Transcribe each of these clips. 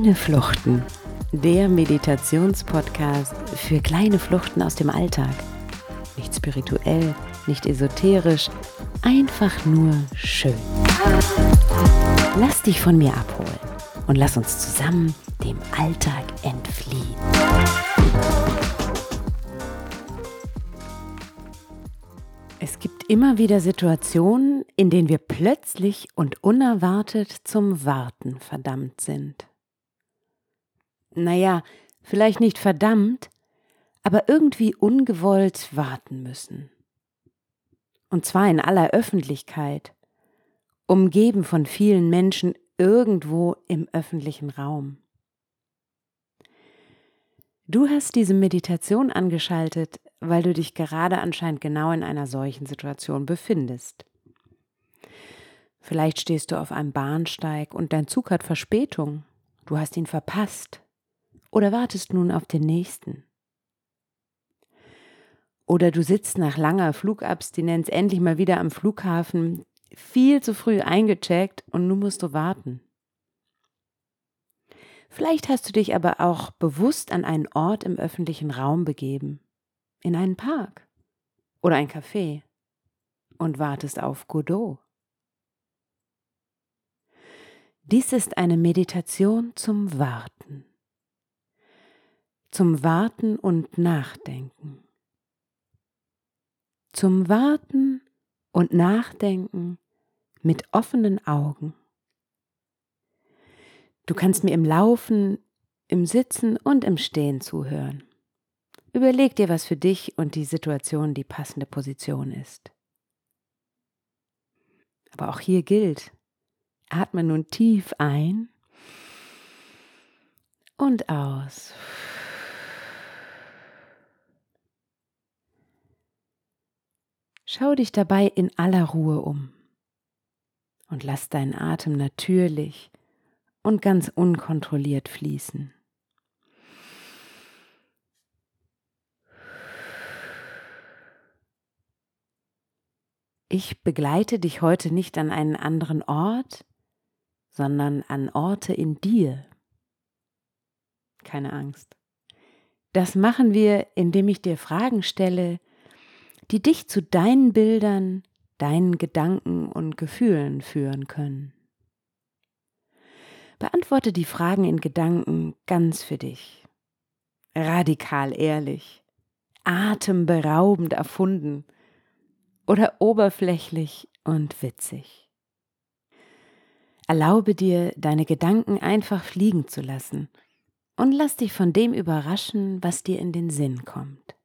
Kleine Fluchten, der Meditationspodcast für kleine Fluchten aus dem Alltag. Nicht spirituell, nicht esoterisch, einfach nur schön. Lass dich von mir abholen und lass uns zusammen dem Alltag entfliehen. Es gibt immer wieder Situationen, in denen wir plötzlich und unerwartet zum Warten verdammt sind. Naja, vielleicht nicht verdammt, aber irgendwie ungewollt warten müssen. Und zwar in aller Öffentlichkeit, umgeben von vielen Menschen irgendwo im öffentlichen Raum. Du hast diese Meditation angeschaltet, weil du dich gerade anscheinend genau in einer solchen Situation befindest. Vielleicht stehst du auf einem Bahnsteig und dein Zug hat Verspätung. Du hast ihn verpasst oder wartest nun auf den nächsten. Oder du sitzt nach langer Flugabstinenz endlich mal wieder am Flughafen, viel zu früh eingecheckt und nun musst du warten. Vielleicht hast du dich aber auch bewusst an einen Ort im öffentlichen Raum begeben, in einen Park oder ein Café und wartest auf Godot. Dies ist eine Meditation zum Warten, zum Warten und Nachdenken, zum Warten und Nachdenken mit offenen Augen. Du kannst mir im Laufen, im Sitzen und im Stehen zuhören. Überleg dir, was für dich und die Situation die passende Position ist. Aber auch hier gilt, atme nun tief ein und aus. Schau dich dabei in aller Ruhe um und lass deinen Atem natürlich und ganz unkontrolliert fließen. Ich begleite dich heute nicht an einen anderen Ort, sondern an Orte in dir. Keine Angst. Das machen wir, indem ich dir Fragen stelle, die dich zu deinen Bildern, deinen Gedanken und Gefühlen führen können. Beantworte die Fragen in Gedanken ganz für dich. Radikal ehrlich, atemberaubend erfunden oder oberflächlich und witzig. Erlaube dir, deine Gedanken einfach fliegen zu lassen und lass dich von dem überraschen, was dir in den Sinn kommt.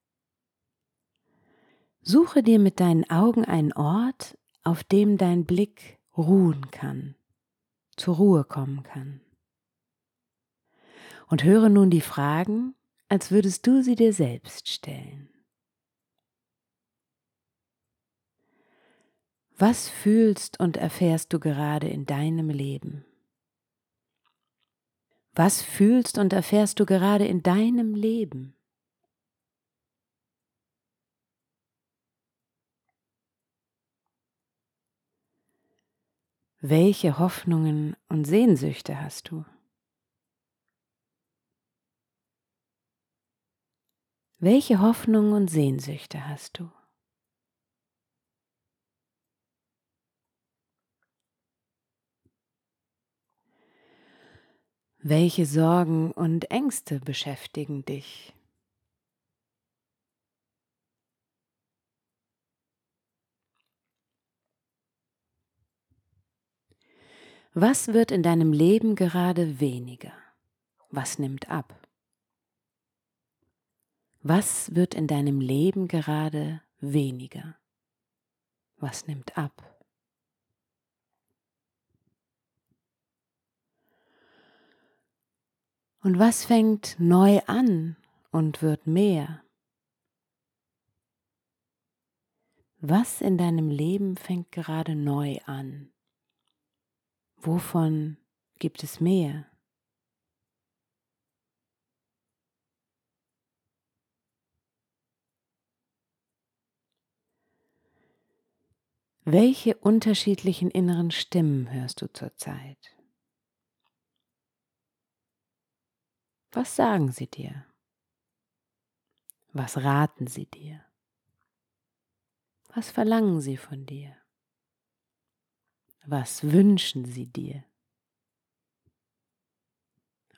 Suche dir mit deinen Augen einen Ort, auf dem dein Blick ruhen kann, zur Ruhe kommen kann. Und höre nun die Fragen, als würdest du sie dir selbst stellen. Was fühlst und erfährst du gerade in deinem Leben? Was fühlst und erfährst du gerade in deinem Leben? Welche Hoffnungen und Sehnsüchte hast du? Welche Hoffnungen und Sehnsüchte hast du? Welche Sorgen und Ängste beschäftigen dich? Was wird in deinem Leben gerade weniger? Was nimmt ab? Was wird in deinem Leben gerade weniger? Was nimmt ab? Und was fängt neu an und wird mehr? Was in deinem Leben fängt gerade neu an? Wovon gibt es mehr? Welche unterschiedlichen inneren Stimmen hörst du zurzeit? Was sagen sie dir? Was raten sie dir? Was verlangen sie von dir? Was wünschen sie dir?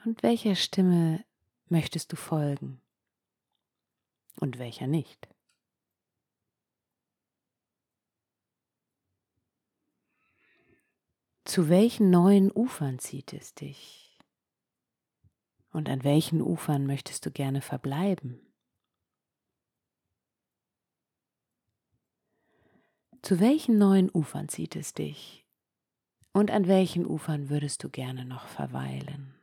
Und welcher Stimme möchtest du folgen? Und welcher nicht? Zu welchen neuen Ufern zieht es dich? Und an welchen Ufern möchtest du gerne verbleiben? Zu welchen neuen Ufern zieht es dich? Und an welchen Ufern würdest du gerne noch verweilen?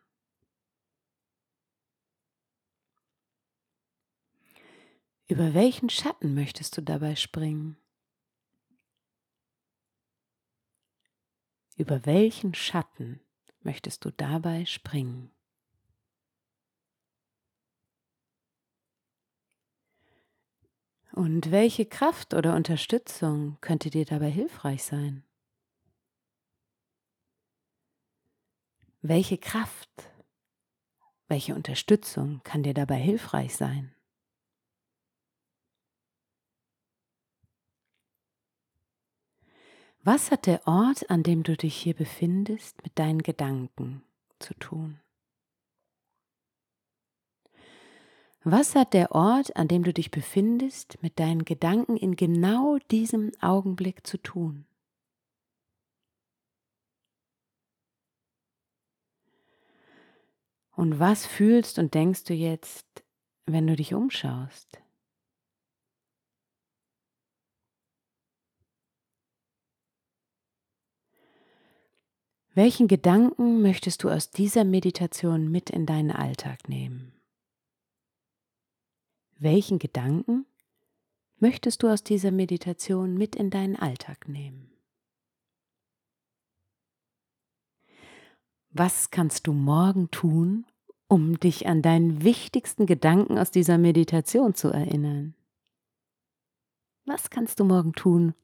Über welchen Schatten möchtest du dabei springen? Über welchen Schatten möchtest du dabei springen? Und welche Kraft oder Unterstützung könnte dir dabei hilfreich sein? Welche Kraft, welche Unterstützung kann dir dabei hilfreich sein? Was hat der Ort, an dem du dich hier befindest, mit deinen Gedanken zu tun? Was hat der Ort, an dem du dich befindest, mit deinen Gedanken in genau diesem Augenblick zu tun? Und was fühlst und denkst du jetzt, wenn du dich umschaust? Welchen Gedanken möchtest du aus dieser Meditation mit in deinen Alltag nehmen? Welchen Gedanken möchtest du aus dieser Meditation mit in deinen Alltag nehmen? Was kannst du morgen tun, um dich an deinen wichtigsten Gedanken aus dieser Meditation zu erinnern? Was kannst du morgen tun,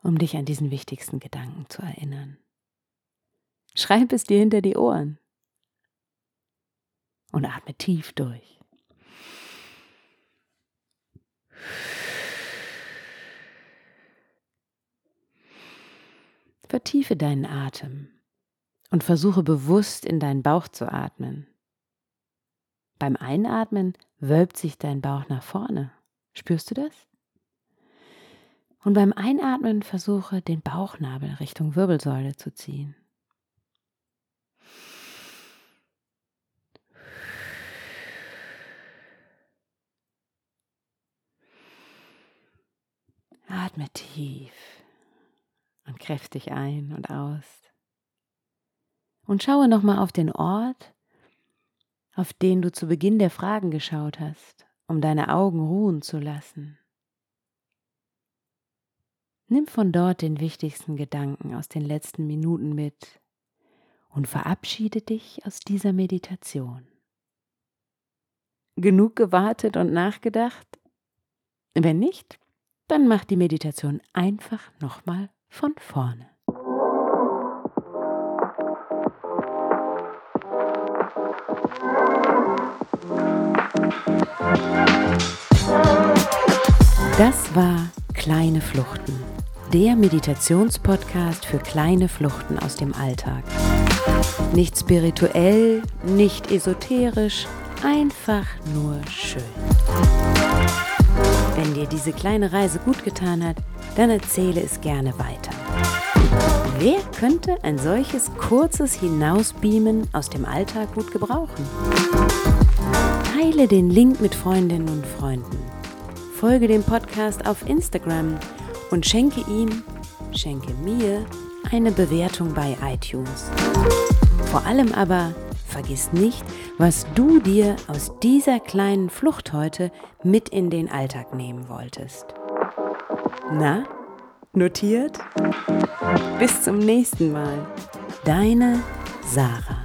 um dich an diesen wichtigsten Gedanken zu erinnern? Schreib es dir hinter die Ohren und atme tief durch. Vertiefe deinen Atem und versuche bewusst in deinen Bauch zu atmen. Beim Einatmen wölbt sich dein Bauch nach vorne. Spürst du das? Und beim Einatmen versuche den Bauchnabel Richtung Wirbelsäule zu ziehen. Atme tief und kräftig ein und aus. Und schaue nochmal auf den Ort, auf den du zu Beginn der Fragen geschaut hast, um deine Augen ruhen zu lassen. Nimm von dort den wichtigsten Gedanken aus den letzten Minuten mit und verabschiede dich aus dieser Meditation. Genug gewartet und nachgedacht? Wenn nicht, dann mach die Meditation einfach nochmal von vorne. Das war Kleine Fluchten, der Meditationspodcast für kleine Fluchten aus dem Alltag. Nicht spirituell, nicht esoterisch, einfach nur schön. Wenn dir diese kleine Reise gut getan hat, dann erzähle es gerne weiter. Wer könnte ein solches kurzes Hinausbeamen aus dem Alltag gut gebrauchen? Teile den Link mit Freundinnen und Freunden. Folge dem Podcast auf Instagram und schenke ihm, schenke mir eine Bewertung bei iTunes. Vor allem aber vergiss nicht, was du dir aus dieser kleinen Flucht heute mit in den Alltag nehmen wolltest. Na, notiert? Bis zum nächsten Mal. Deine Sarah.